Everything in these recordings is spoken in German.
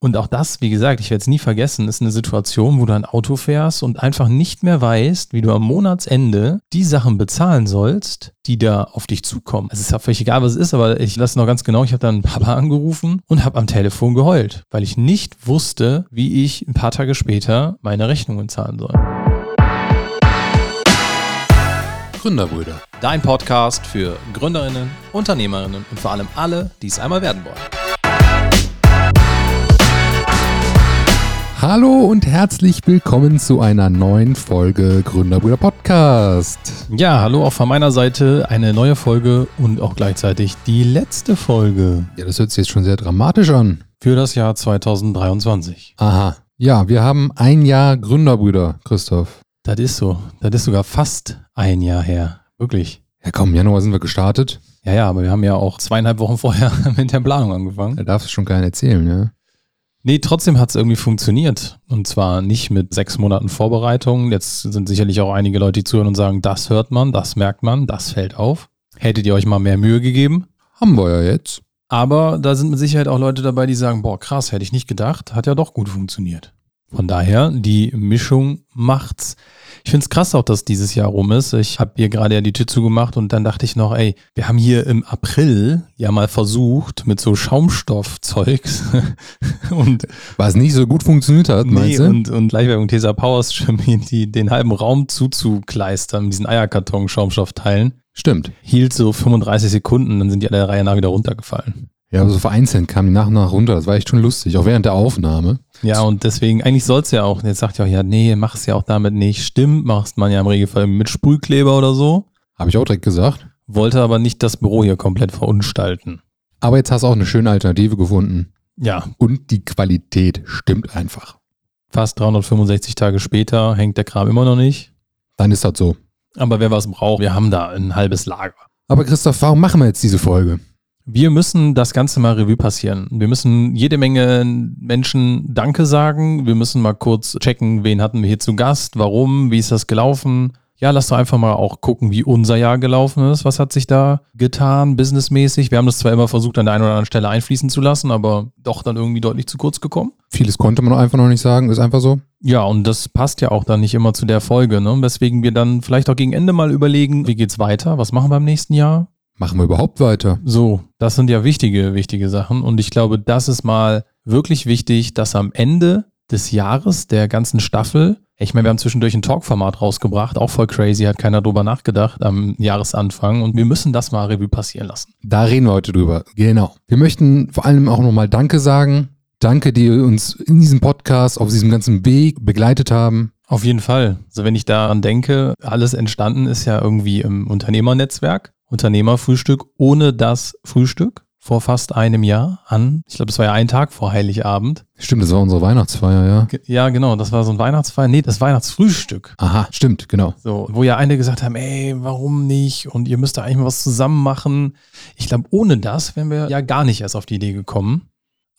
Und auch das, wie gesagt, ich werde es nie vergessen, ist eine Situation, wo du ein Auto fährst und einfach nicht mehr weißt, wie du am Monatsende die Sachen bezahlen sollst, die da auf dich zukommen. Es ist ja völlig egal, was es ist, aber ich lasse noch ganz genau, ich habe dann Papa angerufen und habe am Telefon geheult, weil ich nicht wusste, wie ich ein paar Tage später meine Rechnungen zahlen soll. Gründerbrüder. Dein Podcast für Gründerinnen, Unternehmerinnen und vor allem alle, die es einmal werden wollen. Hallo und herzlich willkommen zu einer neuen Folge Gründerbrüder Podcast. Ja, hallo auch von meiner Seite. Eine neue Folge und auch gleichzeitig die letzte Folge. Ja, das hört sich jetzt schon sehr dramatisch an. Für das Jahr 2023. Aha. Ja, wir haben ein Jahr Gründerbrüder, Christoph. Das ist so. Das ist sogar fast ein Jahr her. Wirklich. Ja, komm, Januar sind wir gestartet. Ja, ja, aber wir haben ja auch zweieinhalb Wochen vorher mit der Planung angefangen. Da darfst du schon keinen erzählen, ja. Nee, trotzdem hat es irgendwie funktioniert. Und zwar nicht mit sechs Monaten Vorbereitung. Jetzt sind sicherlich auch einige Leute, die zuhören und sagen, das hört man, das merkt man, das fällt auf. Hättet ihr euch mal mehr Mühe gegeben? Haben wir ja jetzt. Aber da sind mit Sicherheit auch Leute dabei, die sagen, boah, krass, hätte ich nicht gedacht, hat ja doch gut funktioniert. Von daher, die Mischung macht's. Ich finde es krass auch, dass dieses Jahr rum ist. Ich habe hier gerade ja die Tür zugemacht und dann dachte ich noch, ey, wir haben hier im April ja mal versucht mit so Schaumstoffzeugs und was nicht so gut funktioniert hat, nee, meinst du? Und, und Gleichwerbung Tesa Powers die, den halben Raum zuzukleistern mit diesen Eierkarton-Schaumstoffteilen. Stimmt. Hielt so 35 Sekunden, dann sind die alle Reihe nach wieder runtergefallen. Ja, so vereinzelt kamen die nach und nach runter. Das war echt schon lustig, auch während der Aufnahme. Ja, und deswegen, eigentlich soll es ja auch, jetzt sagt ja auch, ja, nee, mach es ja auch damit nicht. Stimmt, machst man ja im Regelfall mit Sprühkleber oder so. Habe ich auch direkt gesagt. Wollte aber nicht das Büro hier komplett verunstalten. Aber jetzt hast du auch eine schöne Alternative gefunden. Ja. Und die Qualität stimmt einfach. Fast 365 Tage später hängt der Kram immer noch nicht. Dann ist das so. Aber wer was braucht, wir haben da ein halbes Lager. Aber Christoph, warum machen wir jetzt diese Folge? Wir müssen das Ganze mal Revue passieren. Wir müssen jede Menge Menschen Danke sagen. Wir müssen mal kurz checken, wen hatten wir hier zu Gast, warum, wie ist das gelaufen. Ja, lass doch einfach mal auch gucken, wie unser Jahr gelaufen ist. Was hat sich da getan, businessmäßig? Wir haben das zwar immer versucht, an der einen oder anderen Stelle einfließen zu lassen, aber doch dann irgendwie deutlich zu kurz gekommen. Vieles konnte man einfach noch nicht sagen, ist einfach so. Ja, und das passt ja auch dann nicht immer zu der Folge, ne? Weswegen wir dann vielleicht auch gegen Ende mal überlegen, wie geht's weiter? Was machen wir im nächsten Jahr? Machen wir überhaupt weiter? So, das sind ja wichtige, wichtige Sachen. Und ich glaube, das ist mal wirklich wichtig, dass am Ende des Jahres, der ganzen Staffel, ich meine, wir haben zwischendurch ein Talkformat rausgebracht, auch voll crazy, hat keiner drüber nachgedacht am Jahresanfang und wir müssen das mal Revue passieren lassen. Da reden wir heute drüber, genau. Wir möchten vor allem auch nochmal Danke sagen. Danke, die uns in diesem Podcast, auf diesem ganzen Weg begleitet haben. Auf jeden Fall. Also wenn ich daran denke, alles entstanden ist ja irgendwie im Unternehmernetzwerk. Unternehmerfrühstück ohne das Frühstück vor fast einem Jahr an. Ich glaube, es war ja ein Tag vor Heiligabend. Stimmt, das war unsere Weihnachtsfeier, ja. Ja, genau, das war so ein Weihnachtsfeier. Nee, das Weihnachtsfrühstück. Aha, stimmt, genau. So, wo ja einige gesagt haben, ey, warum nicht? Und ihr müsst da eigentlich mal was zusammen machen. Ich glaube, ohne das wären wir ja gar nicht erst auf die Idee gekommen.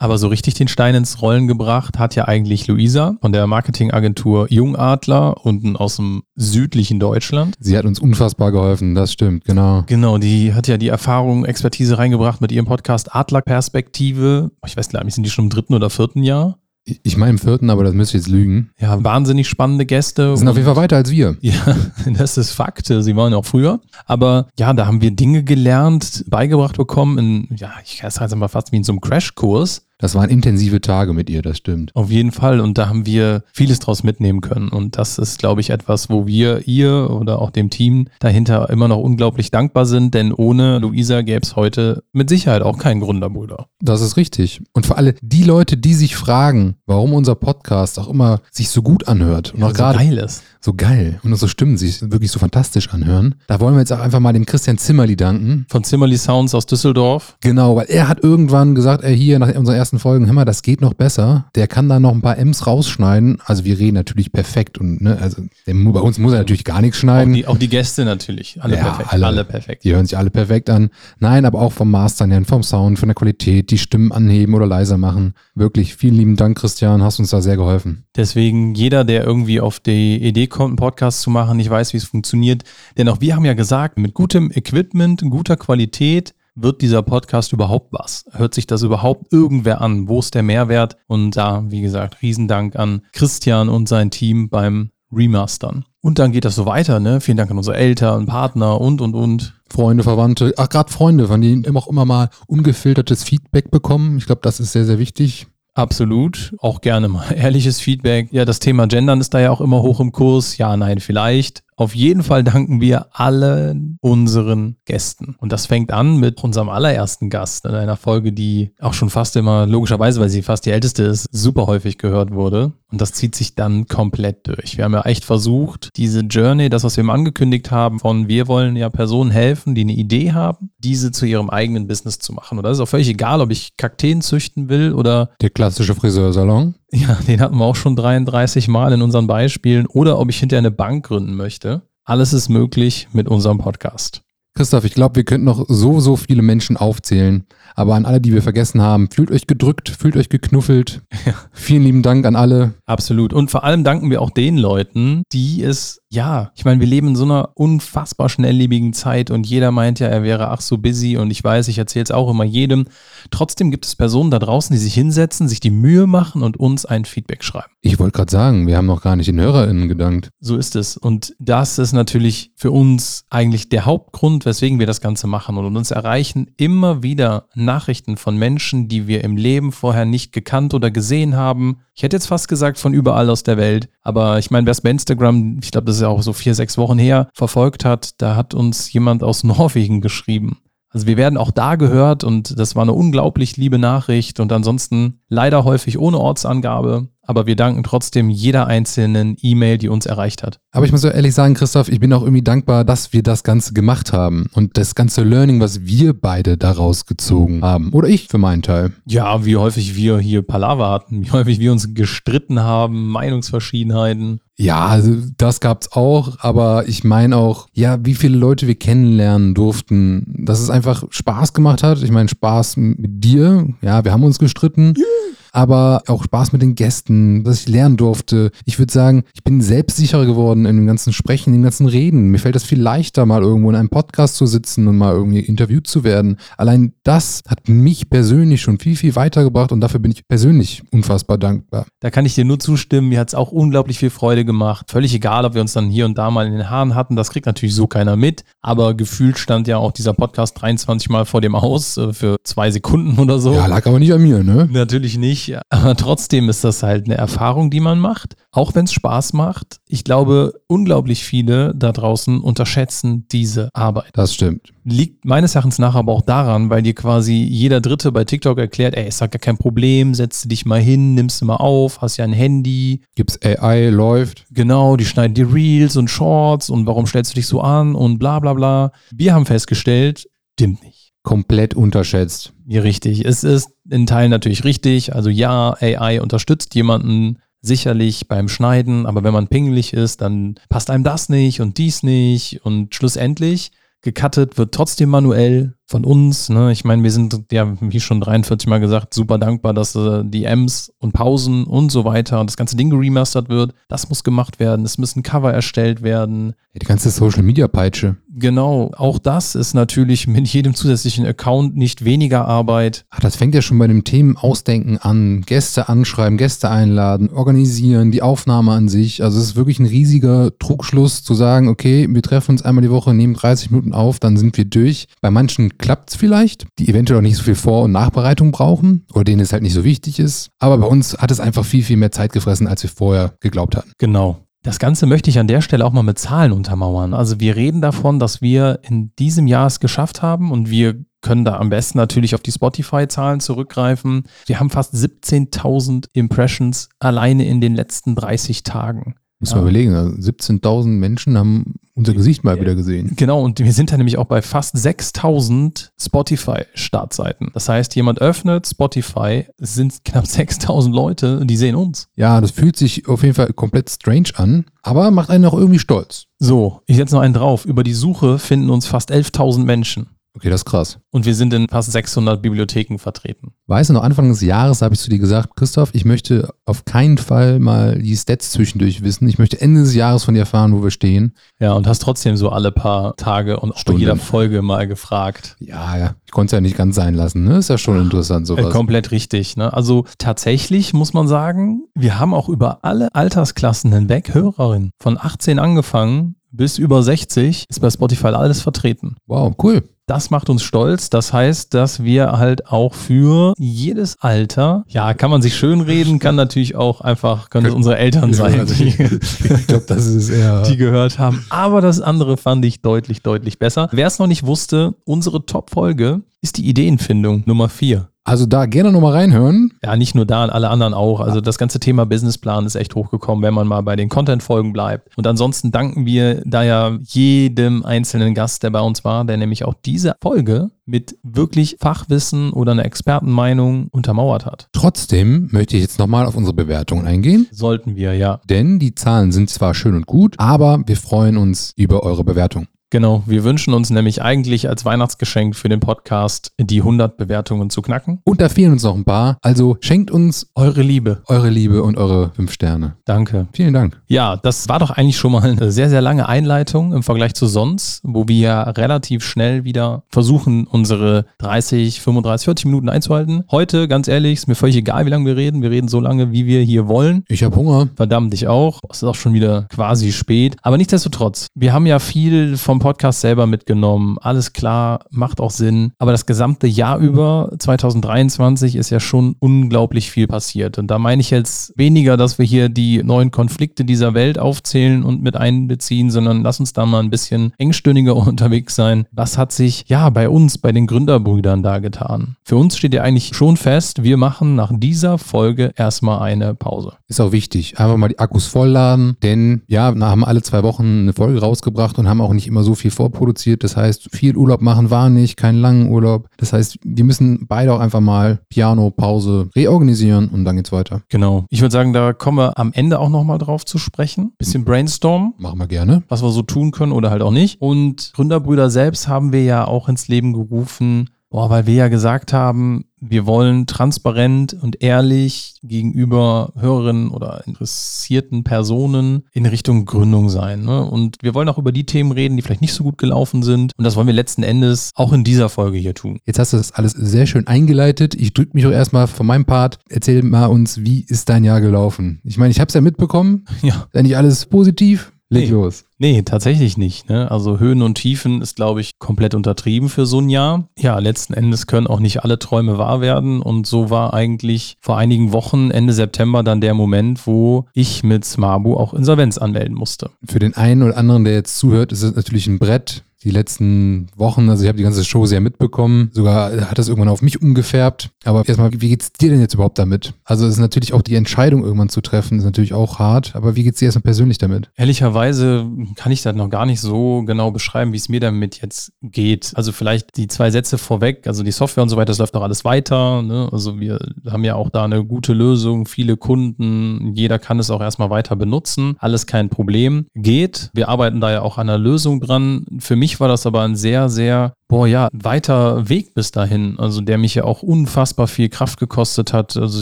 Aber so richtig den Stein ins Rollen gebracht hat ja eigentlich Luisa von der Marketingagentur Jungadler unten aus dem südlichen Deutschland. Sie hat uns unfassbar geholfen, das stimmt, genau. Genau, die hat ja die Erfahrung, Expertise reingebracht mit ihrem Podcast Adler Perspektive. Ich weiß gar nicht, sind die schon im dritten oder vierten Jahr? Ich meine im vierten, aber das müsste ich jetzt lügen. Ja, wahnsinnig spannende Gäste. Sind auf jeden Fall weiter als wir. Ja, das ist Fakt. Sie waren ja auch früher. Aber ja, da haben wir Dinge gelernt, beigebracht bekommen in, ja, ich es halt mal fast wie in so einem Crashkurs das waren intensive Tage mit ihr, das stimmt. Auf jeden Fall. Und da haben wir vieles draus mitnehmen können. Und das ist, glaube ich, etwas, wo wir ihr oder auch dem Team dahinter immer noch unglaublich dankbar sind. Denn ohne Luisa gäbe es heute mit Sicherheit auch keinen Gründerbruder. Das ist richtig. Und für alle die Leute, die sich fragen, warum unser Podcast auch immer sich so gut anhört und ja, auch so gerade geil ist so geil und unsere Stimmen sich wirklich so fantastisch anhören. Da wollen wir jetzt auch einfach mal dem Christian Zimmerli danken. Von Zimmerli Sounds aus Düsseldorf. Genau, weil er hat irgendwann gesagt, er hier nach unseren ersten Folgen, hör mal, das geht noch besser. Der kann da noch ein paar M's rausschneiden. Also wir reden natürlich perfekt und ne, also der, bei uns muss er natürlich gar nichts schneiden. Auch die, auch die Gäste natürlich, alle ja, perfekt. Alle, alle perfekt. Die hören sich alle perfekt an. Nein, aber auch vom Mastern her, vom Sound, von der Qualität, die Stimmen anheben oder leiser machen. Wirklich vielen lieben Dank, Christian, hast uns da sehr geholfen. Deswegen jeder, der irgendwie auf die Idee kommt, einen Podcast zu machen, nicht weiß, wie es funktioniert. Denn auch wir haben ja gesagt, mit gutem Equipment, guter Qualität wird dieser Podcast überhaupt was? Hört sich das überhaupt irgendwer an? Wo ist der Mehrwert? Und da, wie gesagt, Riesendank an Christian und sein Team beim Remastern. Und dann geht das so weiter, ne? Vielen Dank an unsere Eltern, Partner und, und, und. Freunde, Verwandte, ach, gerade Freunde, von denen auch immer mal ungefiltertes Feedback bekommen. Ich glaube, das ist sehr, sehr wichtig. Absolut. Auch gerne mal ehrliches Feedback. Ja, das Thema Gendern ist da ja auch immer hoch im Kurs. Ja, nein, vielleicht. Auf jeden Fall danken wir allen unseren Gästen. Und das fängt an mit unserem allerersten Gast in einer Folge, die auch schon fast immer, logischerweise, weil sie fast die älteste ist, super häufig gehört wurde. Und das zieht sich dann komplett durch. Wir haben ja echt versucht, diese Journey, das, was wir mal angekündigt haben, von wir wollen ja Personen helfen, die eine Idee haben, diese zu ihrem eigenen Business zu machen. Und das ist auch völlig egal, ob ich Kakteen züchten will oder. Der klassische Friseursalon. Ja, den hatten wir auch schon 33 Mal in unseren Beispielen. Oder ob ich hinterher eine Bank gründen möchte. Alles ist möglich mit unserem Podcast. Christoph, ich glaube, wir könnten noch so, so viele Menschen aufzählen. Aber an alle, die wir vergessen haben, fühlt euch gedrückt, fühlt euch geknuffelt. Ja. Vielen lieben Dank an alle. Absolut. Und vor allem danken wir auch den Leuten, die es, ja, ich meine, wir leben in so einer unfassbar schnelllebigen Zeit und jeder meint ja, er wäre ach so busy und ich weiß, ich erzähle es auch immer jedem. Trotzdem gibt es Personen da draußen, die sich hinsetzen, sich die Mühe machen und uns ein Feedback schreiben. Ich wollte gerade sagen, wir haben noch gar nicht den HörerInnen gedankt. So ist es. Und das ist natürlich für uns eigentlich der Hauptgrund, weswegen wir das Ganze machen. Und uns erreichen immer wieder Nachrichten von Menschen, die wir im Leben vorher nicht gekannt oder gesehen haben. Ich hätte jetzt fast gesagt von überall aus der Welt. Aber ich meine, wer es bei Instagram, ich glaube, das ist ja auch so vier, sechs Wochen her, verfolgt hat, da hat uns jemand aus Norwegen geschrieben. Also wir werden auch da gehört und das war eine unglaublich liebe Nachricht und ansonsten leider häufig ohne Ortsangabe aber wir danken trotzdem jeder einzelnen E-Mail, die uns erreicht hat. Aber ich muss so ehrlich sagen, Christoph, ich bin auch irgendwie dankbar, dass wir das Ganze gemacht haben und das ganze Learning, was wir beide daraus gezogen haben. Oder ich für meinen Teil. Ja, wie häufig wir hier Palaver hatten, wie häufig wir uns gestritten haben, Meinungsverschiedenheiten. Ja, also das gab's auch, aber ich meine auch, ja, wie viele Leute wir kennenlernen durften, dass es einfach Spaß gemacht hat. Ich meine, Spaß mit dir, ja, wir haben uns gestritten. Yeah aber auch Spaß mit den Gästen, dass ich lernen durfte. Ich würde sagen, ich bin selbstsicherer geworden in dem ganzen Sprechen, in dem ganzen Reden. Mir fällt das viel leichter, mal irgendwo in einem Podcast zu sitzen und mal irgendwie interviewt zu werden. Allein das hat mich persönlich schon viel, viel weitergebracht und dafür bin ich persönlich unfassbar dankbar. Da kann ich dir nur zustimmen. Mir hat es auch unglaublich viel Freude gemacht. Völlig egal, ob wir uns dann hier und da mal in den Haaren hatten. Das kriegt natürlich so keiner mit. Aber gefühlt stand ja auch dieser Podcast 23 Mal vor dem Haus äh, für zwei Sekunden oder so. Ja, lag aber nicht an mir, ne? Natürlich nicht nicht. Aber trotzdem ist das halt eine Erfahrung, die man macht. Auch wenn es Spaß macht. Ich glaube, unglaublich viele da draußen unterschätzen diese Arbeit. Das stimmt. Liegt meines Erachtens nach aber auch daran, weil dir quasi jeder Dritte bei TikTok erklärt, ey, ist doch gar kein Problem, setz dich mal hin, nimmst du mal auf, hast ja ein Handy. Gibt's AI, läuft. Genau, die schneiden dir Reels und Shorts und warum stellst du dich so an und bla bla bla. Wir haben festgestellt, stimmt nicht komplett unterschätzt. Ja, richtig. Es ist in Teilen natürlich richtig. Also ja, AI unterstützt jemanden sicherlich beim Schneiden, aber wenn man pingelig ist, dann passt einem das nicht und dies nicht und schlussendlich gecuttet wird trotzdem manuell von uns. Ne? Ich meine, wir sind ja, wie schon 43 Mal gesagt, super dankbar, dass äh, die Ms und Pausen und so weiter und das ganze Ding geremastert wird. Das muss gemacht werden. Es müssen Cover erstellt werden. Ja, die ganze Social Media Peitsche. Genau, auch das ist natürlich mit jedem zusätzlichen Account nicht weniger Arbeit. Ach, das fängt ja schon bei dem Themen Ausdenken an. Gäste anschreiben, Gäste einladen, organisieren, die Aufnahme an sich. Also es ist wirklich ein riesiger Trugschluss zu sagen, okay, wir treffen uns einmal die Woche, nehmen 30 Minuten auf, dann sind wir durch. Bei manchen klappt es vielleicht, die eventuell auch nicht so viel Vor- und Nachbereitung brauchen oder denen es halt nicht so wichtig ist. Aber bei uns hat es einfach viel, viel mehr Zeit gefressen, als wir vorher geglaubt hatten. Genau. Das Ganze möchte ich an der Stelle auch mal mit Zahlen untermauern. Also wir reden davon, dass wir in diesem Jahr es geschafft haben und wir können da am besten natürlich auf die Spotify-Zahlen zurückgreifen. Wir haben fast 17.000 Impressions alleine in den letzten 30 Tagen. Muss ja. man überlegen, 17.000 also Menschen haben unser Gesicht mal wieder gesehen. Genau, und wir sind da nämlich auch bei fast 6000 Spotify-Startseiten. Das heißt, jemand öffnet Spotify, es sind knapp 6000 Leute, die sehen uns. Ja, das fühlt sich auf jeden Fall komplett strange an, aber macht einen auch irgendwie stolz. So, ich setze noch einen drauf. Über die Suche finden uns fast 11.000 Menschen. Okay, das ist krass. Und wir sind in fast 600 Bibliotheken vertreten. Weißt du, noch Anfang des Jahres habe ich zu dir gesagt, Christoph, ich möchte auf keinen Fall mal die Stats zwischendurch wissen. Ich möchte Ende des Jahres von dir erfahren, wo wir stehen. Ja, und hast trotzdem so alle paar Tage und auch bei jeder Folge mal gefragt. Ja, ja. Ich konnte es ja nicht ganz sein lassen. Ne? Ist ja schon interessant, Äh, sowas. komplett richtig. Ne? Also tatsächlich muss man sagen, wir haben auch über alle Altersklassen hinweg Hörerinnen. Von 18 angefangen bis über 60 ist bei Spotify alles vertreten. Wow, cool. Das macht uns stolz. Das heißt, dass wir halt auch für jedes Alter, ja, kann man sich schön reden, kann natürlich auch einfach, können es unsere Eltern sein, die, ich glaube, das ist eher. die gehört haben. Aber das andere fand ich deutlich, deutlich besser. Wer es noch nicht wusste, unsere Top-Folge ist die Ideenfindung Nummer 4. Also da gerne nochmal reinhören. Ja, nicht nur da, alle anderen auch. Also das ganze Thema Businessplan ist echt hochgekommen, wenn man mal bei den Content-Folgen bleibt. Und ansonsten danken wir da ja jedem einzelnen Gast, der bei uns war, der nämlich auch diese Folge mit wirklich Fachwissen oder einer Expertenmeinung untermauert hat. Trotzdem möchte ich jetzt nochmal auf unsere Bewertungen eingehen. Sollten wir, ja. Denn die Zahlen sind zwar schön und gut, aber wir freuen uns über eure Bewertung. Genau, wir wünschen uns nämlich eigentlich als Weihnachtsgeschenk für den Podcast die 100 Bewertungen zu knacken. Und da fehlen uns noch ein paar. Also schenkt uns Eure Liebe. eure Liebe und eure fünf Sterne. Danke. Vielen Dank. Ja, das war doch eigentlich schon mal eine sehr, sehr lange Einleitung im Vergleich zu sonst, wo wir ja relativ schnell wieder versuchen, unsere 30, 35, 40 Minuten einzuhalten. Heute, ganz ehrlich, ist mir völlig egal, wie lange wir reden. Wir reden so lange, wie wir hier wollen. Ich habe Hunger. Verdammt, ich auch. Es ist auch schon wieder quasi spät. Aber nichtsdestotrotz, wir haben ja viel vom Podcast selber mitgenommen. Alles klar, macht auch Sinn. Aber das gesamte Jahr über, 2023, ist ja schon unglaublich viel passiert. Und da meine ich jetzt weniger, dass wir hier die neuen Konflikte dieser Welt aufzählen und mit einbeziehen, sondern lass uns da mal ein bisschen engstirniger unterwegs sein. Was hat sich ja bei uns, bei den Gründerbrüdern da getan? Für uns steht ja eigentlich schon fest, wir machen nach dieser Folge erstmal eine Pause. Ist auch wichtig. Einfach mal die Akkus vollladen, denn ja, wir haben alle zwei Wochen eine Folge rausgebracht und haben auch nicht immer so viel vorproduziert. Das heißt, viel Urlaub machen war nicht, keinen langen Urlaub. Das heißt, wir müssen beide auch einfach mal Piano, Pause reorganisieren und dann geht's weiter. Genau. Ich würde sagen, da kommen wir am Ende auch nochmal drauf zu sprechen. Bisschen brainstormen, Machen wir gerne. was wir so tun können oder halt auch nicht. Und Gründerbrüder selbst haben wir ja auch ins Leben gerufen, boah, weil wir ja gesagt haben, wir wollen transparent und ehrlich gegenüber Hörerinnen oder interessierten Personen in Richtung Gründung sein. Ne? Und wir wollen auch über die Themen reden, die vielleicht nicht so gut gelaufen sind. Und das wollen wir letzten Endes auch in dieser Folge hier tun. Jetzt hast du das alles sehr schön eingeleitet. Ich drücke mich auch erstmal von meinem Part. Erzähl mal uns, wie ist dein Jahr gelaufen? Ich meine, ich habe es ja mitbekommen. Ja. Ist nicht alles positiv? Leg Nee. los. Nee, tatsächlich nicht. Ne? Also Höhen und Tiefen ist, glaube ich, komplett untertrieben für so ein Jahr. Ja, letzten Endes können auch nicht alle Träume wahr werden. Und so war eigentlich vor einigen Wochen, Ende September, dann der Moment, wo ich mit Smabu auch Insolvenz anmelden musste. Für den einen oder anderen, der jetzt zuhört, ist es natürlich ein Brett. Die letzten Wochen, also ich habe die ganze Show sehr mitbekommen. Sogar hat das irgendwann auf mich umgefärbt. Aber erstmal, wie geht's dir denn jetzt überhaupt damit? Also es ist natürlich auch die Entscheidung irgendwann zu treffen, ist natürlich auch hart. Aber wie geht's dir erstmal persönlich damit? Ehrlicherweise kann ich das noch gar nicht so genau beschreiben, wie es mir damit jetzt geht. Also vielleicht die zwei Sätze vorweg, also die Software und so weiter, das läuft doch alles weiter. Ne? Also wir haben ja auch da eine gute Lösung, viele Kunden, jeder kann es auch erstmal weiter benutzen, alles kein Problem. Geht. Wir arbeiten da ja auch an einer Lösung dran. Für mich war das aber ein sehr, sehr boah, ja, weiter Weg bis dahin, also der mich ja auch unfassbar viel Kraft gekostet hat. Also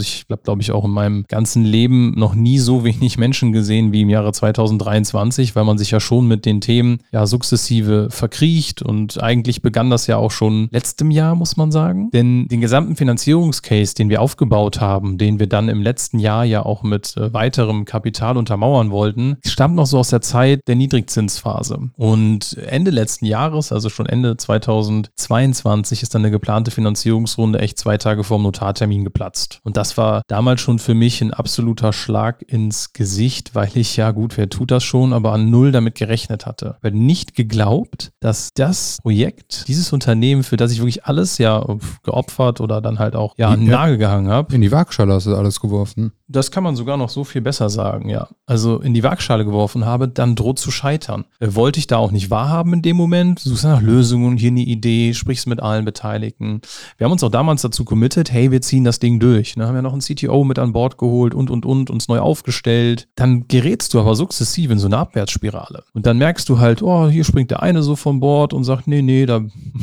ich habe, glaube ich, auch in meinem ganzen Leben noch nie so wenig Menschen gesehen wie im Jahre 2023, weil man sich ja schon mit den Themen ja sukzessive verkriecht und eigentlich begann das ja auch schon letztem Jahr, muss man sagen. Denn den gesamten Finanzierungscase, den wir aufgebaut haben, den wir dann im letzten Jahr ja auch mit äh, weiterem Kapital untermauern wollten, stammt noch so aus der Zeit der Niedrigzinsphase. Und Ende letzten Jahres, also schon Ende 2022, ist dann eine geplante Finanzierungsrunde echt zwei Tage vor dem Notartermin geplatzt. Und das war damals schon für mich ein absoluter Schlag ins Gesicht, weil ich ja gut, wer tut das schon, aber an null damit gerechnet hatte. Ich habe nicht geglaubt, dass das Projekt, dieses Unternehmen, für das ich wirklich alles ja geopfert oder dann halt auch ja an den. Nagel gehangen habe, In die Waagschale hast du alles geworfen. das kann man sogar noch so viel besser sagen, ja. Also in die Waagschale geworfen habe, dann droht zu scheitern. Äh, wollte ich da auch nicht wahrhaben in dem Moment. Du suchst nach Lösungen, hier eine Idee, sprichst mit allen Beteiligten. Wir haben uns auch damals dazu committed, hey, wir ziehen das Ding durch. Ne? Haben ja noch einen CTO mit an Bord geholt und, und, und, uns neu aufgestellt. Dann gerätst du aber sukzessiv in so eine Abwärtsspirale. Und dann merkst du halt, oh, hier springt der eine so von Bord und sagt, nee, nee, da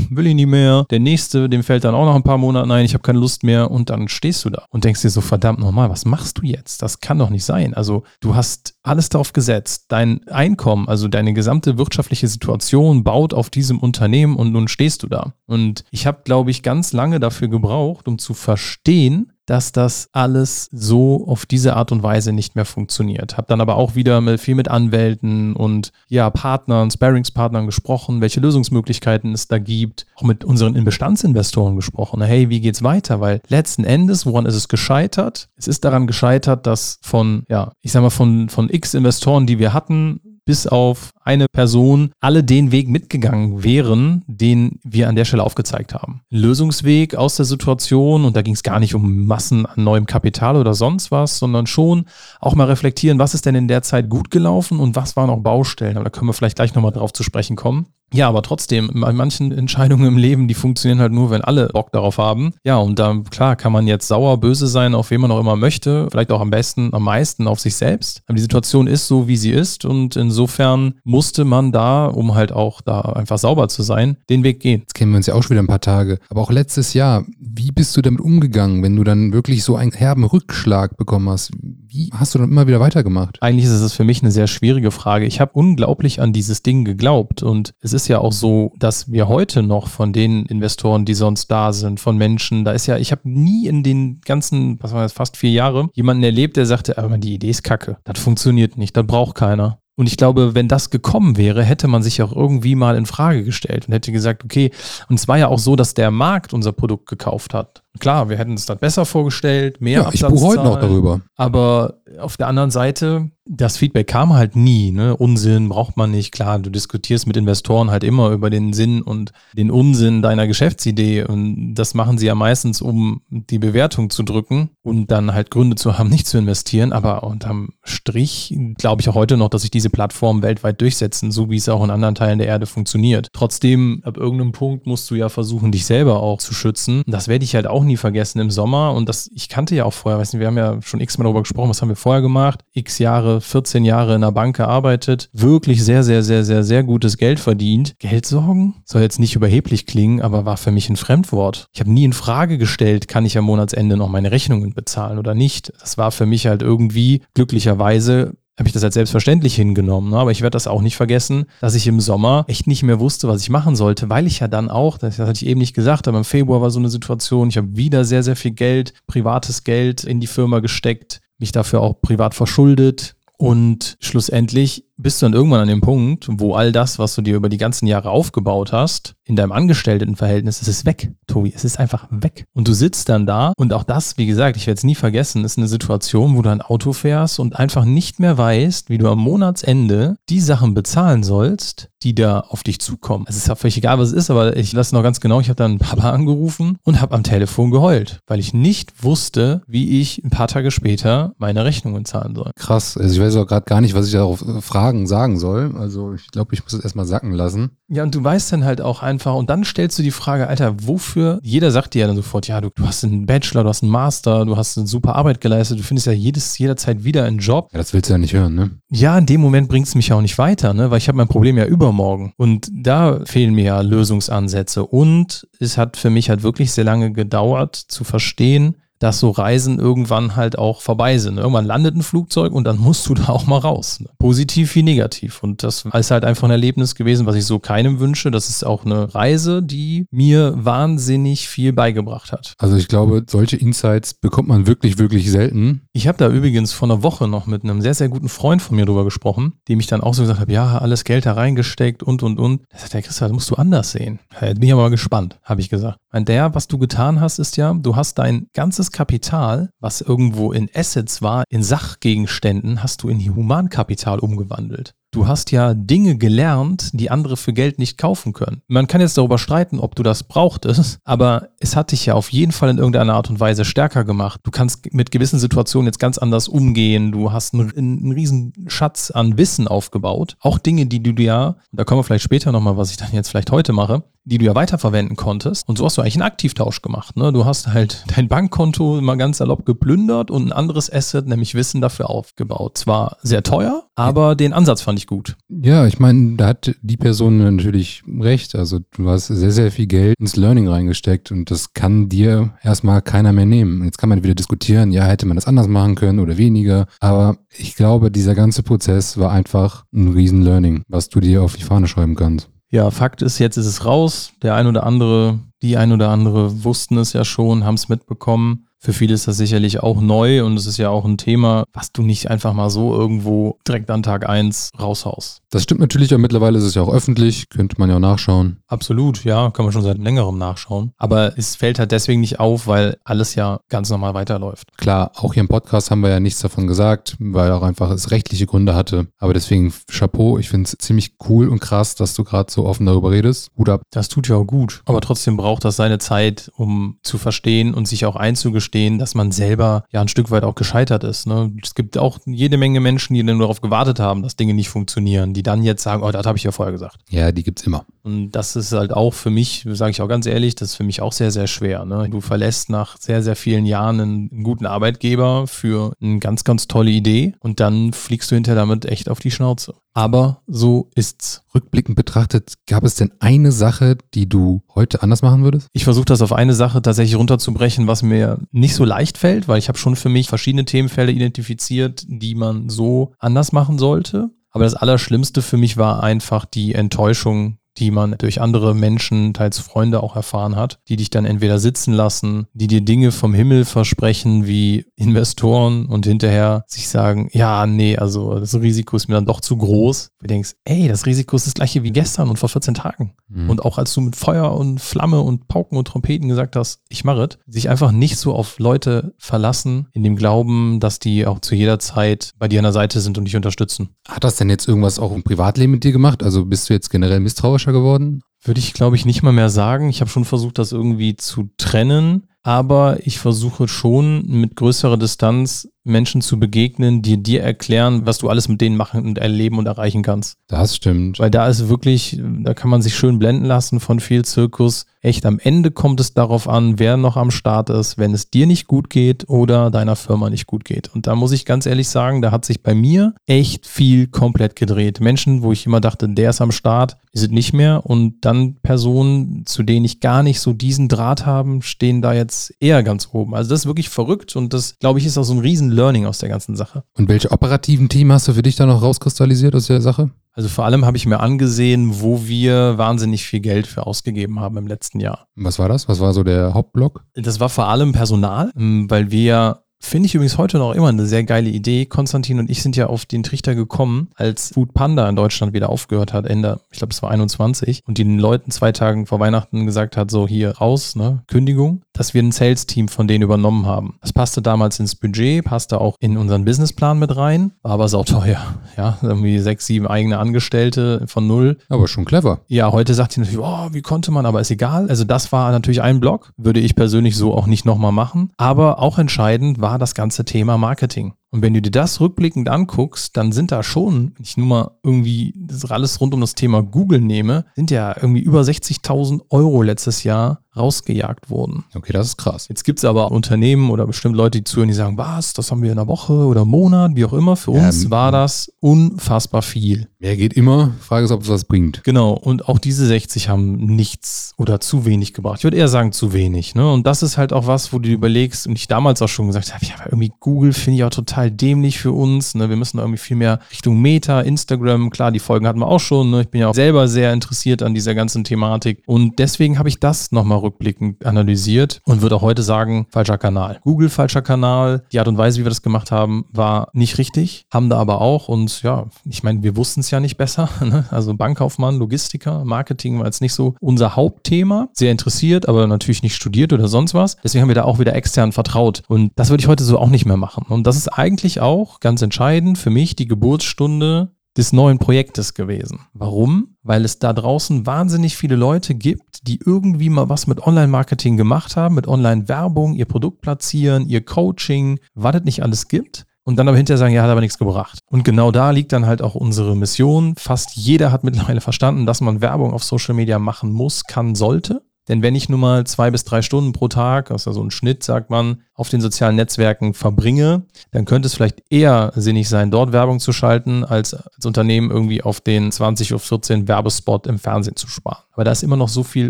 will ich nicht mehr. Der nächste, dem fällt dann auch noch ein paar Monate ein, ich habe keine Lust mehr. Und dann stehst du da und denkst dir so, verdammt nochmal, was machst du jetzt? Das kann doch nicht sein. Also du hast alles darauf gesetzt, dein Einkommen, also deine gesamte wirtschaftliche Situation baut auf diesem Unternehmen und nun stehst du da. Und ich habe, glaube ich, ganz lange dafür gebraucht, um zu verstehen, dass das alles so auf diese Art und Weise nicht mehr funktioniert. Habe dann aber auch wieder viel mit Anwälten und ja, Partnern, Sparingspartnern gesprochen, welche Lösungsmöglichkeiten es da gibt. Auch mit unseren Bestandsinvestoren gesprochen. Hey, wie geht's weiter? Weil letzten Endes, woran ist es gescheitert? Es ist daran gescheitert, dass von, ja, ich sag mal, von, von x Investoren, die wir hatten, bis auf eine Person alle den Weg mitgegangen wären, den wir an der Stelle aufgezeigt haben. Lösungsweg aus der Situation und da ging es gar nicht um Massen an neuem Kapital oder sonst was, sondern schon auch mal reflektieren, was ist denn in der Zeit gut gelaufen und was waren auch Baustellen. Aber da können wir vielleicht gleich nochmal drauf zu sprechen kommen. Ja, aber trotzdem, bei manchen Entscheidungen im Leben, die funktionieren halt nur, wenn alle Bock darauf haben. Ja, und da, klar, kann man jetzt sauer, böse sein, auf wen man auch immer möchte. Vielleicht auch am besten, am meisten auf sich selbst. Aber die Situation ist so, wie sie ist. Und insofern musste man da, um halt auch da einfach sauber zu sein, den Weg gehen. Jetzt kennen wir uns ja auch schon wieder ein paar Tage. Aber auch letztes Jahr, wie bist du damit umgegangen, wenn du dann wirklich so einen herben Rückschlag bekommen hast? Wie hast du dann immer wieder weitergemacht? Eigentlich ist es für mich eine sehr schwierige Frage. Ich habe unglaublich an dieses Ding geglaubt und es ist ja auch so, dass wir heute noch von den Investoren, die sonst da sind, von Menschen, da ist ja, ich habe nie in den ganzen, was war das, fast vier Jahre, jemanden erlebt, der sagte, aber die Idee ist kacke, das funktioniert nicht, das braucht keiner. Und ich glaube, wenn das gekommen wäre, hätte man sich auch irgendwie mal in Frage gestellt und hätte gesagt, okay, und es war ja auch so, dass der Markt unser Produkt gekauft hat. Klar, wir hätten es dann besser vorgestellt, mehr ja, Ich buche heute noch darüber. Aber auf der anderen Seite, das Feedback kam halt nie. Ne? Unsinn braucht man nicht. Klar, du diskutierst mit Investoren halt immer über den Sinn und den Unsinn deiner Geschäftsidee. Und das machen sie ja meistens, um die Bewertung zu drücken und dann halt Gründe zu haben, nicht zu investieren. Aber unterm Strich glaube ich auch heute noch, dass sich diese Plattformen weltweit durchsetzen, so wie es auch in anderen Teilen der Erde funktioniert. Trotzdem, ab irgendeinem Punkt musst du ja versuchen, dich selber auch zu schützen. Das werde ich halt auch nie vergessen im Sommer. Und das, ich kannte ja auch vorher, weiß nicht, wir haben ja schon x-mal darüber gesprochen, was haben wir vorher gemacht? X Jahre, 14 Jahre in der Bank gearbeitet, wirklich sehr, sehr, sehr, sehr, sehr gutes Geld verdient. Geldsorgen? Soll jetzt nicht überheblich klingen, aber war für mich ein Fremdwort. Ich habe nie in Frage gestellt, kann ich am Monatsende noch meine Rechnungen bezahlen oder nicht. Das war für mich halt irgendwie glücklicherweise habe ich das als selbstverständlich hingenommen. Ne? Aber ich werde das auch nicht vergessen, dass ich im Sommer echt nicht mehr wusste, was ich machen sollte, weil ich ja dann auch, das hatte ich eben nicht gesagt, aber im Februar war so eine Situation, ich habe wieder sehr, sehr viel Geld, privates Geld in die Firma gesteckt, mich dafür auch privat verschuldet. Und schlussendlich bist du dann irgendwann an dem Punkt, wo all das, was du dir über die ganzen Jahre aufgebaut hast, in deinem Angestelltenverhältnis, es ist weg, Tobi. Es ist einfach weg. Und du sitzt dann da und auch das, wie gesagt, ich werde es nie vergessen, ist eine Situation, wo du ein Auto fährst und einfach nicht mehr weißt, wie du am Monatsende die Sachen bezahlen sollst, die da auf dich zukommen. Es ist ja völlig egal, was es ist, aber ich lasse noch ganz genau, ich habe dann Papa angerufen und habe am Telefon geheult, weil ich nicht wusste, wie ich ein paar Tage später meine Rechnungen zahlen soll. Krass. Also ich weiß auch gerade gar nicht, was ich darauf äh, fragen, sagen soll. Also ich glaube, ich muss es erstmal sacken lassen. Ja, und du weißt dann halt auch einfach, und dann stellst du die Frage, Alter, wofür? Jeder sagt dir ja dann sofort, ja, du, du hast einen Bachelor, du hast einen Master, du hast eine super Arbeit geleistet, du findest ja jedes, jederzeit wieder einen Job. Ja, das willst du ja nicht hören, ne? Ja, in dem Moment bringt es mich ja auch nicht weiter, ne? Weil ich habe mein Problem ja übermorgen. Und da fehlen mir ja Lösungsansätze. Und es hat für mich halt wirklich sehr lange gedauert zu verstehen, dass so Reisen irgendwann halt auch vorbei sind. Irgendwann landet ein Flugzeug und dann musst du da auch mal raus. Ne? Positiv wie negativ. Und das ist halt einfach ein Erlebnis gewesen, was ich so keinem wünsche. Das ist auch eine Reise, die mir wahnsinnig viel beigebracht hat. Also ich glaube, solche Insights bekommt man wirklich, wirklich selten. Ich habe da übrigens vor einer Woche noch mit einem sehr, sehr guten Freund von mir drüber gesprochen, dem ich dann auch so gesagt habe, ja, alles Geld da reingesteckt und, und, und. Da sagt der Christa, das musst du anders sehen. Jetzt bin ich aber mal gespannt, habe ich gesagt. Und der, was du getan hast, ist ja, du hast dein ganzes Kapital, was irgendwo in Assets war, in Sachgegenständen, hast du in Humankapital umgewandelt. Du hast ja Dinge gelernt, die andere für Geld nicht kaufen können. Man kann jetzt darüber streiten, ob du das brauchtest, aber es hat dich ja auf jeden Fall in irgendeiner Art und Weise stärker gemacht. Du kannst mit gewissen Situationen jetzt ganz anders umgehen. Du hast einen, einen riesen Schatz an Wissen aufgebaut. Auch Dinge, die du dir, da kommen wir vielleicht später nochmal, was ich dann jetzt vielleicht heute mache, die du ja weiterverwenden konntest. Und so hast du eigentlich einen Aktivtausch gemacht. Ne? Du hast halt dein Bankkonto mal ganz salopp geplündert und ein anderes Asset, nämlich Wissen, dafür aufgebaut. Zwar sehr teuer, aber den Ansatz fand ich gut. Ja, ich meine, da hat die Person natürlich recht. Also du hast sehr, sehr viel Geld ins Learning reingesteckt und das kann dir erstmal keiner mehr nehmen. Jetzt kann man wieder diskutieren, ja, hätte man das anders machen können oder weniger. Aber ich glaube, dieser ganze Prozess war einfach ein riesen Learning, was du dir auf die Fahne schreiben kannst. Ja, Fakt ist, jetzt ist es raus. Der ein oder andere, die ein oder andere wussten es ja schon, haben es mitbekommen. Für viele ist das sicherlich auch neu und es ist ja auch ein Thema, was du nicht einfach mal so irgendwo direkt an Tag 1 raushaust. Das stimmt natürlich, aber mittlerweile ist es ja auch öffentlich, könnte man ja auch nachschauen. Absolut, ja, kann man schon seit längerem nachschauen. Aber es fällt halt deswegen nicht auf, weil alles ja ganz normal weiterläuft. Klar, auch hier im Podcast haben wir ja nichts davon gesagt, weil auch einfach es rechtliche Gründe hatte. Aber deswegen Chapeau, ich finde es ziemlich cool und krass, dass du gerade so offen darüber redest. Hut ab. Das tut ja auch gut. Aber trotzdem braucht das seine Zeit, um zu verstehen und sich auch einzugestehen verstehen, dass man selber ja ein Stück weit auch gescheitert ist. Ne? Es gibt auch jede Menge Menschen, die dann darauf gewartet haben, dass Dinge nicht funktionieren, die dann jetzt sagen, oh, das habe ich ja vorher gesagt. Ja, die gibt es immer. Und das ist halt auch für mich, sage ich auch ganz ehrlich, das ist für mich auch sehr, sehr schwer. Ne? Du verlässt nach sehr, sehr vielen Jahren einen, einen guten Arbeitgeber für eine ganz, ganz tolle Idee und dann fliegst du hinterher damit echt auf die Schnauze. Aber so ist's. Rückblickend betrachtet, gab es denn eine Sache, die du heute anders machen würdest? Ich versuche das auf eine Sache tatsächlich runterzubrechen, was mir nicht so leicht fällt, weil ich habe schon für mich verschiedene Themenfelder identifiziert, die man so anders machen sollte. Aber das Allerschlimmste für mich war einfach die Enttäuschung die man durch andere Menschen, teils Freunde auch erfahren hat, die dich dann entweder sitzen lassen, die dir Dinge vom Himmel versprechen wie Investoren und hinterher sich sagen, ja, nee, also das Risiko ist mir dann doch zu groß. Du denkst, ey, das Risiko ist das gleiche wie gestern und vor 14 Tagen. Mhm. Und auch als du mit Feuer und Flamme und Pauken und Trompeten gesagt hast, ich mache es, sich einfach nicht so auf Leute verlassen, in dem Glauben, dass die auch zu jeder Zeit bei dir an der Seite sind und dich unterstützen. Hat das denn jetzt irgendwas auch im Privatleben mit dir gemacht? Also bist du jetzt generell misstrauisch sympathischer geworden? Würde ich, glaube ich, nicht mal mehr sagen. Ich habe schon versucht, das irgendwie zu trennen, aber ich versuche schon mit größerer Distanz Menschen zu begegnen, die dir erklären, was du alles mit denen machen und erleben und erreichen kannst. Das stimmt. Weil da ist wirklich, da kann man sich schön blenden lassen von viel Zirkus. Echt, am Ende kommt es darauf an, wer noch am Start ist, wenn es dir nicht gut geht oder deiner Firma nicht gut geht. Und da muss ich ganz ehrlich sagen, da hat sich bei mir echt viel komplett gedreht. Menschen, wo ich immer dachte, der ist am Start, die sind nicht mehr. Und dann Personen, zu denen ich gar nicht so diesen Draht haben, stehen da jetzt eher ganz oben. Also das ist wirklich verrückt und das, glaube ich, ist auch so ein riesen Learning aus der ganzen Sache. Und welche operativen Themen hast du für dich da noch rauskristallisiert aus der Sache? Also vor allem habe ich mir angesehen, wo wir wahnsinnig viel Geld für ausgegeben haben im letzten Jahr. Was war das? Was war so der Hauptblock? Das war vor allem Personal, weil wir Finde ich übrigens heute noch immer eine sehr geile Idee. Konstantin und ich sind ja auf den Trichter gekommen, als Food Panda in Deutschland wieder aufgehört hat, Ende, ich glaube, es war 21, und den Leuten zwei Tagen vor Weihnachten gesagt hat, so hier raus, ne, Kündigung, dass wir ein Sales-Team von denen übernommen haben. Das passte damals ins Budget, passte auch in unseren Businessplan mit rein, war aber sauteuer. Ja, irgendwie sechs, sieben eigene Angestellte von null. Aber schon clever. Ja, heute sagt sie natürlich, oh, wie konnte man, aber ist egal. Also das war natürlich ein Block, würde ich persönlich so auch nicht nochmal machen. Aber auch entscheidend war das ganze Thema Marketing. Und wenn du dir das rückblickend anguckst, dann sind da schon, wenn ich nur mal irgendwie das alles rund um das Thema Google nehme, sind ja irgendwie über 60.000 Euro letztes Jahr rausgejagt worden. Okay, das ist krass. Jetzt gibt es aber Unternehmen oder bestimmt Leute, die zuhören, die sagen, was, das haben wir in einer Woche oder Monat, wie auch immer. Für uns war das unfassbar viel. Mehr geht immer. Frage ist, ob es was bringt. Genau. Und auch diese 60 haben nichts oder zu wenig gebracht. Ich würde eher sagen, zu wenig. Ne? Und das ist halt auch was, wo du überlegst, und ich damals auch schon gesagt habe, ja, irgendwie Google finde ich auch total dämlich für uns. Ne? Wir müssen irgendwie viel mehr Richtung Meta, Instagram. Klar, die Folgen hatten wir auch schon. Ne? Ich bin ja auch selber sehr interessiert an dieser ganzen Thematik. Und deswegen habe ich das nochmal rückblickend analysiert und würde auch heute sagen, falscher Kanal. Google falscher Kanal. Die Art und Weise, wie wir das gemacht haben, war nicht richtig. Haben da aber auch. Und ja, ich meine, wir wussten es ja nicht besser. Ne? Also Bankkaufmann, Logistiker, Marketing war jetzt nicht so unser Hauptthema. Sehr interessiert, aber natürlich nicht studiert oder sonst was. Deswegen haben wir da auch wieder extern vertraut. Und das würde ich heute so auch nicht mehr machen. Und das ist eigentlich auch ganz entscheidend für mich die Geburtsstunde des neuen Projektes gewesen. Warum? Weil es da draußen wahnsinnig viele Leute gibt, die irgendwie mal was mit Online-Marketing gemacht haben, mit Online-Werbung, ihr Produkt platzieren, ihr Coaching, was es nicht alles gibt. Und dann aber hinterher sagen, ja, hat aber nichts gebracht. Und genau da liegt dann halt auch unsere Mission. Fast jeder hat mittlerweile verstanden, dass man Werbung auf Social Media machen muss, kann, sollte. Denn wenn ich nun mal zwei bis drei Stunden pro Tag, ja so ein Schnitt, sagt man, auf den sozialen Netzwerken verbringe, dann könnte es vielleicht eher sinnig sein, dort Werbung zu schalten, als als Unternehmen irgendwie auf den 20 Uhr 14 Werbespot im Fernsehen zu sparen. Aber da ist immer noch so viel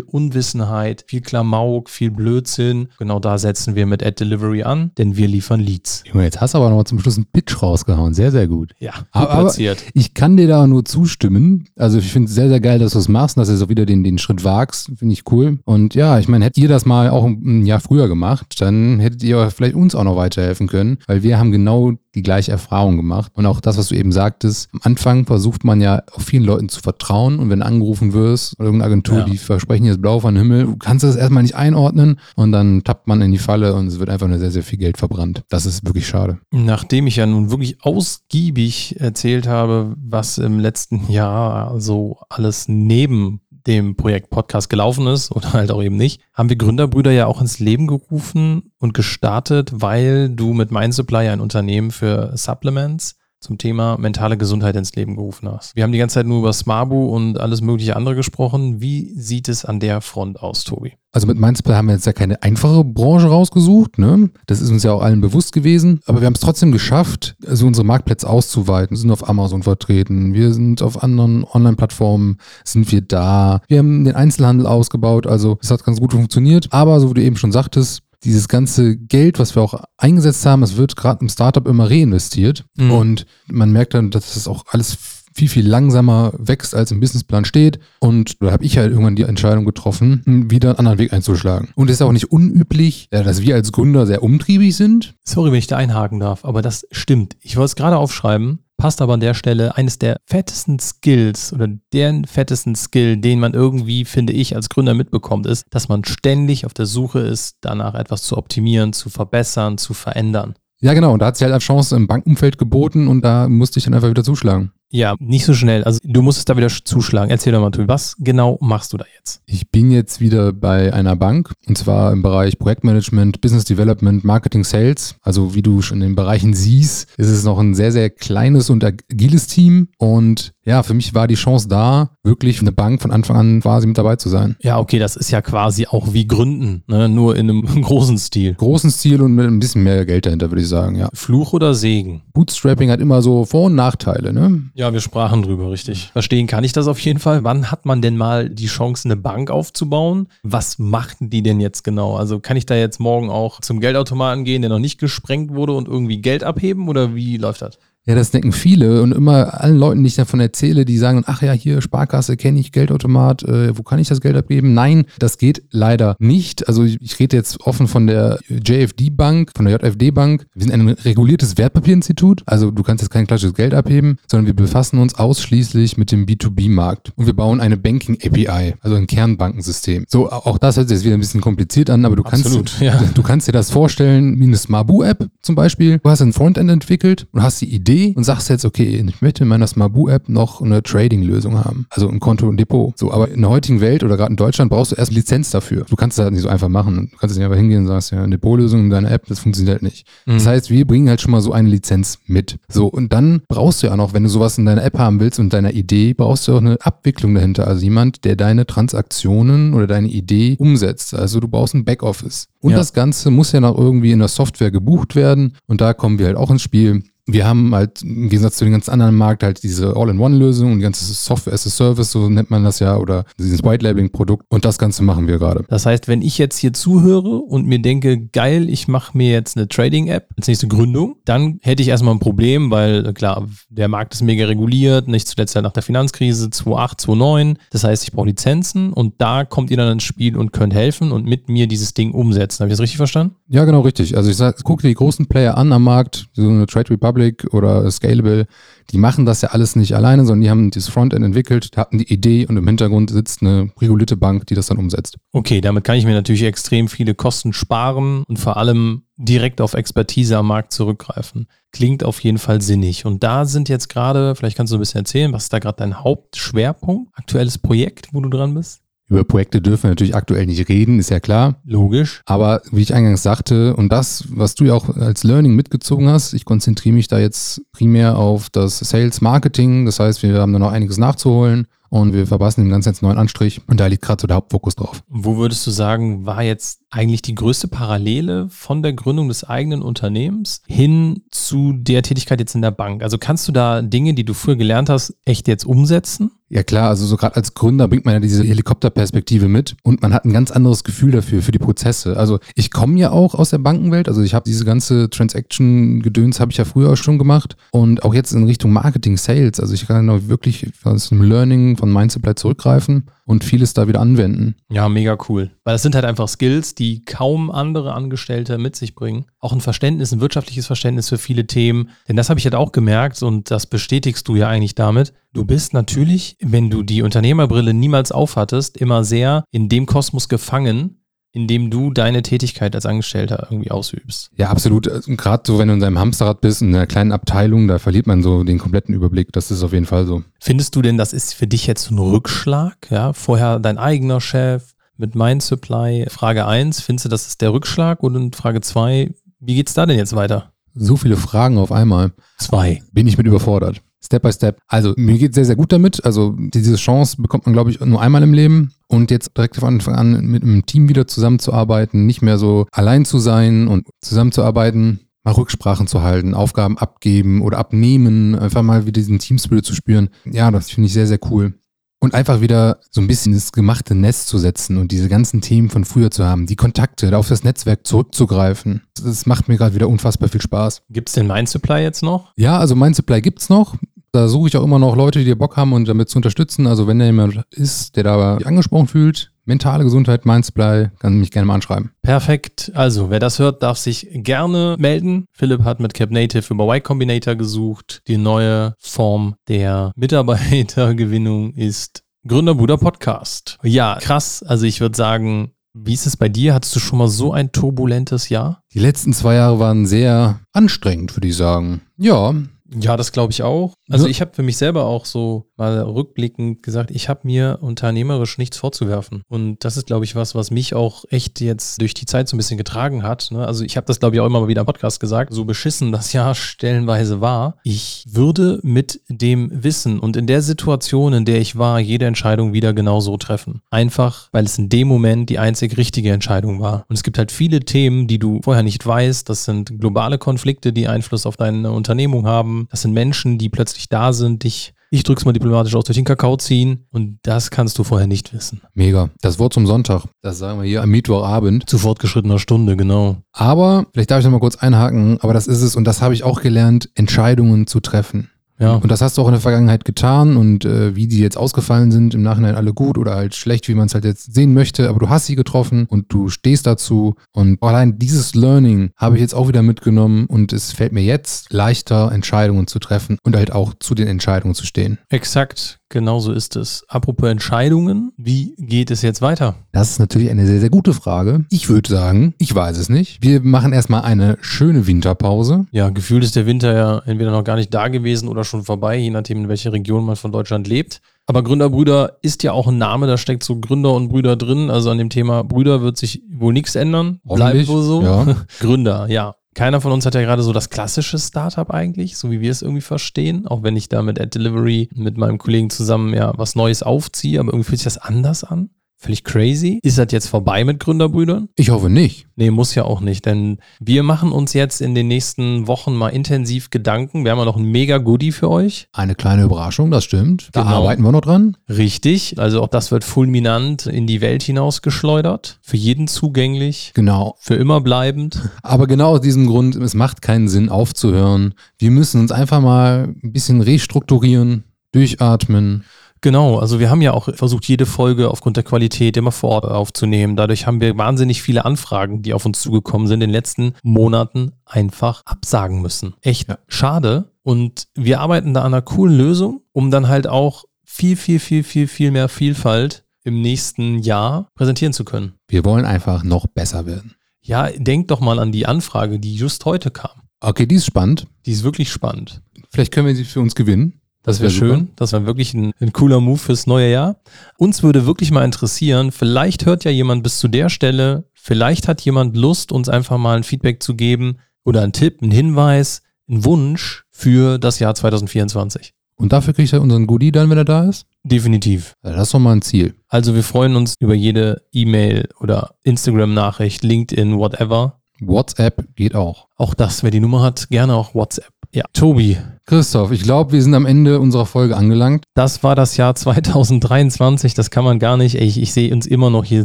Unwissenheit, viel Klamauk, viel Blödsinn. Genau da setzen wir mit Ad Delivery an, denn wir liefern Leads. Junge, jetzt hast du aber noch zum Schluss einen Pitch rausgehauen. Sehr, sehr gut. Ja, gut Aber, aber platziert. ich kann dir da nur zustimmen. Also ich finde es sehr, sehr geil, dass du es machst und dass du so wieder den, den Schritt wagst. Finde ich cool. Und ja, ich meine, hättet ihr das mal auch ein Jahr früher gemacht, dann hättet ihr vielleicht uns auch noch weiterhelfen können, weil wir haben genau die gleiche Erfahrung gemacht. Und auch das, was du eben sagtest, am Anfang versucht man ja auch vielen Leuten zu vertrauen und wenn angerufen wirst oder irgendeine Agentur, Ja. die versprechen jetzt blau von Himmel, du kannst das erstmal nicht einordnen und dann tappt man in die Falle und es wird einfach nur sehr, sehr viel Geld verbrannt. Das ist wirklich schade. Nachdem ich ja nun wirklich ausgiebig erzählt habe, was im letzten Jahr so alles neben dem Projekt Podcast gelaufen ist oder halt auch eben nicht, haben wir Gründerbrüder ja auch ins Leben gerufen und gestartet, weil du mit MindSupply ein Unternehmen für Supplements zum Thema mentale Gesundheit ins Leben gerufen hast. Wir haben die ganze Zeit nur über Smabu und alles mögliche andere gesprochen. Wie sieht es an der Front aus, Tobi? Also mit Mindspell haben wir jetzt ja keine einfache Branche rausgesucht, ne? Das ist uns ja auch allen bewusst gewesen. Aber wir haben es trotzdem geschafft, also unsere Marktplätze auszuweiten. Wir sind auf Amazon vertreten, wir sind auf anderen Online-Plattformen, sind wir da. Wir haben den Einzelhandel ausgebaut, also es hat ganz gut funktioniert. Aber so wie du eben schon sagtest, dieses ganze Geld, was wir auch eingesetzt haben, es wird gerade im Startup immer reinvestiert. Mhm. Und man merkt dann, dass das auch alles viel, viel langsamer wächst, als im Businessplan steht. Und da habe ich halt irgendwann die Entscheidung getroffen, wieder einen anderen Weg einzuschlagen. Und es ist auch nicht unüblich, dass wir als Gründer sehr umtriebig sind. Sorry, wenn ich da einhaken darf, aber das stimmt. Ich wollte es gerade aufschreiben, passt aber an der Stelle eines der fettesten Skills oder deren fettesten Skill, den man irgendwie, finde ich, als Gründer mitbekommt, ist, dass man ständig auf der Suche ist, danach etwas zu optimieren, zu verbessern, zu verändern. Ja, genau. Und da hat sich halt eine Chance im Bankumfeld geboten und da musste ich dann einfach wieder zuschlagen. Ja, nicht so schnell. Also du musstest da wieder zuschlagen. Erzähl doch mal, Tobi, was genau machst du da jetzt? Ich bin jetzt wieder bei einer Bank und zwar im Bereich Projektmanagement, Business Development, Marketing, Sales. Also wie du schon in den Bereichen siehst, ist es noch ein sehr, sehr kleines und agiles Team. Und ja, für mich war die Chance da, wirklich eine Bank von Anfang an quasi mit dabei zu sein. Ja, okay, das ist ja quasi auch wie Gründen, ne? nur in einem großen Stil. Großen Stil und mit ein bisschen mehr Geld dahinter, würde ich sagen, ja. Fluch oder Segen? Bootstrapping hat immer so Vor- und Nachteile, ne? Ja, wir sprachen drüber, richtig. Verstehen kann ich das auf jeden Fall. Wann hat man denn mal die Chance, eine Bank aufzubauen? Was machten die denn jetzt genau? Also kann ich da jetzt morgen auch zum Geldautomaten gehen, der noch nicht gesprengt wurde und irgendwie Geld abheben oder wie läuft das? Ja, das denken viele und immer allen Leuten, die ich davon erzähle, die sagen, ach ja, hier Sparkasse kenne ich, Geldautomat, äh, wo kann ich das Geld abgeben? Nein, das geht leider nicht. Also ich, ich rede jetzt offen von der JFD Bank, von der JFD Bank. Wir sind ein reguliertes Wertpapierinstitut, also du kannst jetzt kein klassisches Geld abheben, sondern wir befassen uns ausschließlich mit dem B2B-Markt und wir bauen eine Banking API, also ein Kernbankensystem. So, auch das hört sich jetzt wieder ein bisschen kompliziert an, aber du kannst, Absolut, ja. du kannst dir das vorstellen wie eine Smabu-App zum Beispiel. Du hast ein Frontend entwickelt und hast die Idee und sagst jetzt, okay, ich möchte in meiner Smabu-App noch eine Trading-Lösung haben. Also ein Konto und Depot. So, aber in der heutigen Welt oder gerade in Deutschland brauchst du erst Lizenz dafür. Du kannst das halt nicht so einfach machen. Du kannst nicht einfach hingehen und sagst, ja, eine Depotlösung in deiner App, das funktioniert halt nicht. Das heißt, wir bringen halt schon mal so eine Lizenz mit. So, und dann brauchst du ja noch, wenn du sowas in deiner App haben willst und deiner Idee, brauchst du auch eine Abwicklung dahinter. Also jemand, der deine Transaktionen oder deine Idee umsetzt. Also du brauchst ein Backoffice. Und Ja. das Ganze muss ja noch irgendwie in der Software gebucht werden. Und da kommen wir halt auch ins Spiel. Wir haben halt im Gegensatz zu den ganzen anderen Markt halt diese All-in-One-Lösung und die ganze Software as a Service, so nennt man das ja, oder dieses White-Labeling-Produkt. Und das Ganze machen wir gerade. Das heißt, wenn ich jetzt hier zuhöre und mir denke, geil, ich mache mir jetzt eine Trading-App als nächste Gründung, dann hätte ich erstmal ein Problem, weil klar, der Markt ist mega reguliert, nicht zuletzt halt nach der Finanzkrise 2008, 2009. Das heißt, ich brauche Lizenzen und da kommt ihr dann ins Spiel und könnt helfen und mit mir dieses Ding umsetzen. Habe ich das richtig verstanden? Ja, genau, richtig. Also ich sag, guck dir die großen Player an am Markt, so eine Trade Republic Republic oder Scalable, die machen das ja alles nicht alleine, sondern die haben dieses Frontend entwickelt, hatten die Idee und im Hintergrund sitzt eine regulierte Bank, die das dann umsetzt. Okay, damit kann ich mir natürlich extrem viele Kosten sparen und vor allem direkt auf Expertise am Markt zurückgreifen. Klingt auf jeden Fall sinnig. Und da sind jetzt gerade, vielleicht kannst du ein bisschen erzählen, was ist da gerade dein Hauptschwerpunkt, aktuelles Projekt, wo du dran bist? Über Projekte dürfen wir natürlich aktuell nicht reden, ist ja klar. Logisch. Aber wie ich eingangs sagte, und das, was du ja auch als Learning mitgezogen hast, ich konzentriere mich da jetzt primär auf das Sales Marketing. Das heißt, wir haben da noch einiges nachzuholen und wir verpassen dem Ganzen jetzt neuen Anstrich. Und da liegt gerade so der Hauptfokus drauf. Wo würdest du sagen, war jetzt eigentlich die größte Parallele von der Gründung des eigenen Unternehmens hin zu der Tätigkeit jetzt in der Bank? Also kannst du da Dinge, die du früher gelernt hast, echt jetzt umsetzen? Ja klar, also so gerade als Gründer bringt man ja diese Helikopterperspektive mit und man hat ein ganz anderes Gefühl dafür, für die Prozesse. Also ich komme ja auch aus der Bankenwelt, also ich habe diese ganze Transaction-Gedöns habe ich ja früher auch schon gemacht und auch jetzt in Richtung Marketing, Sales. Also ich kann da wirklich aus dem Learning von Mindsupply zurückgreifen und vieles da wieder anwenden. Ja, mega cool. Weil das sind halt einfach Skills, die kaum andere Angestellte mit sich bringen. Auch ein Verständnis, ein wirtschaftliches Verständnis für viele Themen. Denn das habe ich halt auch gemerkt und das bestätigst du ja eigentlich damit. Du bist natürlich, wenn du die Unternehmerbrille niemals aufhattest, immer sehr in dem Kosmos gefangen, indem du deine Tätigkeit als Angestellter irgendwie ausübst. Ja, absolut. Also Gerade so, wenn du in deinem Hamsterrad bist, in einer kleinen Abteilung, da verliert man so den kompletten Überblick. Das ist auf jeden Fall so. Findest du denn, das ist für dich jetzt so ein Rückschlag? Ja, vorher dein eigener Chef mit Mind Supply. Frage 1, findest du, das ist der Rückschlag? Und Frage 2, wie geht's da denn jetzt weiter? So viele Fragen auf einmal. Zwei. Bin ich mit überfordert. Step by Step. Also mir geht sehr, sehr gut damit. Also diese Chance bekommt man, glaube ich, nur einmal im Leben. Und jetzt direkt von Anfang an mit einem Team wieder zusammenzuarbeiten, nicht mehr so allein zu sein und zusammenzuarbeiten, mal Rücksprachen zu halten, Aufgaben abgeben oder abnehmen, einfach mal wieder diesen Teamspirit zu spüren. Ja, das finde ich sehr, sehr cool. Und einfach wieder so ein bisschen ins gemachte Nest zu setzen und diese ganzen Themen von früher zu haben, die Kontakte, auf das Netzwerk zurückzugreifen. Das macht mir gerade wieder unfassbar viel Spaß. Gibt es den Mind Supply jetzt noch? Ja, also Mind Supply gibt es noch. Da suche ich auch immer noch Leute, die Bock haben und damit zu unterstützen. Also wenn da jemand ist, der da angesprochen fühlt, mentale Gesundheit, Mindsupply, kann mich gerne mal anschreiben. Perfekt. Also, wer das hört, darf sich gerne melden. Philipp hat mit Cap Native über Y Combinator gesucht. Die neue Form der Mitarbeitergewinnung ist Gründerbruder Podcast. Ja, krass. Also, ich würde sagen, wie ist es bei dir? Hattest du schon mal so ein turbulentes Jahr? Die letzten zwei Jahre waren sehr anstrengend, würde ich sagen. Ja, ja, das glaube ich auch. Also ich habe für mich selber auch so mal rückblickend gesagt, ich habe mir unternehmerisch nichts vorzuwerfen. Und das ist, glaube ich, was, was mich auch echt jetzt durch die Zeit so ein bisschen getragen hat. Ne? Also ich habe das, glaube ich, auch immer mal wieder im Podcast gesagt, so beschissen das Jahr stellenweise war. Ich würde mit dem Wissen und in der Situation, in der ich war, jede Entscheidung wieder genau so treffen. Einfach, weil es in dem Moment die einzig richtige Entscheidung war. Und es gibt halt viele Themen, die du vorher nicht weißt. Das sind globale Konflikte, die Einfluss auf deine Unternehmung haben. Das sind Menschen, die plötzlich da sind, dich ich drück's mal diplomatisch aus, durch den Kakao ziehen und das kannst du vorher nicht wissen. Mega. Das Wort zum Sonntag. Das sagen wir hier am Mittwochabend. Zu fortgeschrittener Stunde, genau. Aber, vielleicht darf ich noch mal kurz einhaken, aber das ist es und das habe ich auch gelernt, Entscheidungen zu treffen. Ja. Und das hast du auch in der Vergangenheit getan und äh, wie die jetzt ausgefallen sind, im Nachhinein alle gut oder halt schlecht, wie man es halt jetzt sehen möchte, aber du hast sie getroffen und du stehst dazu und allein dieses Learning habe ich jetzt auch wieder mitgenommen und es fällt mir jetzt leichter, Entscheidungen zu treffen und halt auch zu den Entscheidungen zu stehen. Exakt. Genauso ist es. Apropos Entscheidungen, wie geht es jetzt weiter? Das ist natürlich eine sehr, sehr gute Frage. Ich würde sagen, ich weiß es nicht. Wir machen erstmal eine schöne Winterpause. Ja, gefühlt ist der Winter ja entweder noch gar nicht da gewesen oder schon vorbei, je nachdem, in welcher Region man von Deutschland lebt. Aber Gründerbrüder ist ja auch ein Name, da steckt so Gründer und Brüder drin. Also an dem Thema Brüder wird sich wohl nichts ändern. Bleibt wohl so. Ja. Gründer, ja. Keiner von uns hat ja gerade so das klassische Startup eigentlich, so wie wir es irgendwie verstehen. Auch wenn ich da mit Ad Delivery mit meinem Kollegen zusammen ja was Neues aufziehe, aber irgendwie fühlt sich das anders an. Völlig crazy. Ist das jetzt vorbei mit Gründerbrüdern? Ich hoffe nicht. Nee, muss ja auch nicht, denn wir machen uns jetzt in den nächsten Wochen mal intensiv Gedanken. Wir haben ja noch ein mega Goodie für euch. Eine kleine Überraschung, das stimmt. Da Genau. arbeiten wir noch dran. Richtig, also auch das wird fulminant in die Welt hinausgeschleudert. Für jeden zugänglich, Genau. für immer bleibend. Aber genau aus diesem Grund, es macht keinen Sinn aufzuhören. Wir müssen uns einfach mal ein bisschen restrukturieren, durchatmen. Genau, also wir haben ja auch versucht, jede Folge aufgrund der Qualität immer vor Ort aufzunehmen. Dadurch haben wir wahnsinnig viele Anfragen, die auf uns zugekommen sind, in den letzten Monaten einfach absagen müssen. Echt Ja. schade. Und wir arbeiten da an einer coolen Lösung, um dann halt auch viel, viel, viel, viel, viel mehr Vielfalt im nächsten Jahr präsentieren zu können. Wir wollen einfach noch besser werden. Ja, denk doch mal an die Anfrage, die just heute kam. Okay, die ist spannend. Die ist wirklich spannend. Vielleicht können wir sie für uns gewinnen. Das wäre wär schön. Das wäre wirklich ein, ein cooler Move fürs neue Jahr. Uns würde wirklich mal interessieren, vielleicht hört ja jemand bis zu der Stelle, vielleicht hat jemand Lust, uns einfach mal ein Feedback zu geben oder einen Tipp, einen Hinweis, einen Wunsch für das Jahr 2024. Und dafür kriegt er unseren Goodie dann, wenn er da ist? Definitiv. Ja, das ist doch mal ein Ziel. Also wir freuen uns über jede E-Mail oder Instagram-Nachricht, LinkedIn, whatever. WhatsApp geht auch. Auch das, wer die Nummer hat, gerne auch WhatsApp. Ja, Tobi, Christoph, ich glaube, wir sind am Ende unserer Folge angelangt. das war das Jahr 2023. Das kann man gar nicht. Ey, ich, ich sehe uns immer noch hier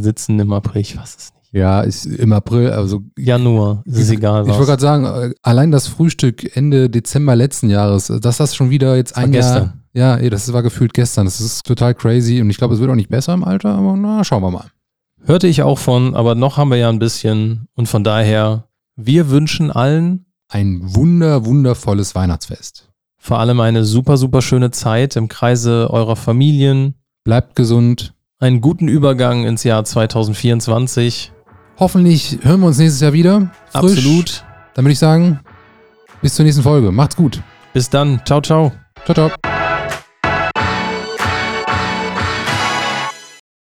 sitzen im April. Ich weiß es nicht. Ja, ist im April, also Januar, ist es egal ich was. wollte gerade sagen, äh, allein das Frühstück Ende Dezember letzten Jahres, äh, dass das schon wieder jetzt ein Jahr. gestern. Ja, ey, das war gefühlt gestern. Das ist total crazy und ich glaube, es wird auch nicht besser im Alter, aber na, schauen wir mal. Hörte ich auch von, aber noch haben wir ja ein bisschen. Und von daher, wir wünschen allen Ein wunder, wundervolles Weihnachtsfest. vor allem eine super, super schöne Zeit im Kreise eurer Familien, Bleibt gesund. einen guten Übergang ins Jahr 2024. Hoffentlich hören wir uns nächstes Jahr wieder. Frisch. Absolut. Dann würde ich sagen, bis zur nächsten Folge. Macht's gut. Bis dann. Ciao, ciao. Ciao, ciao.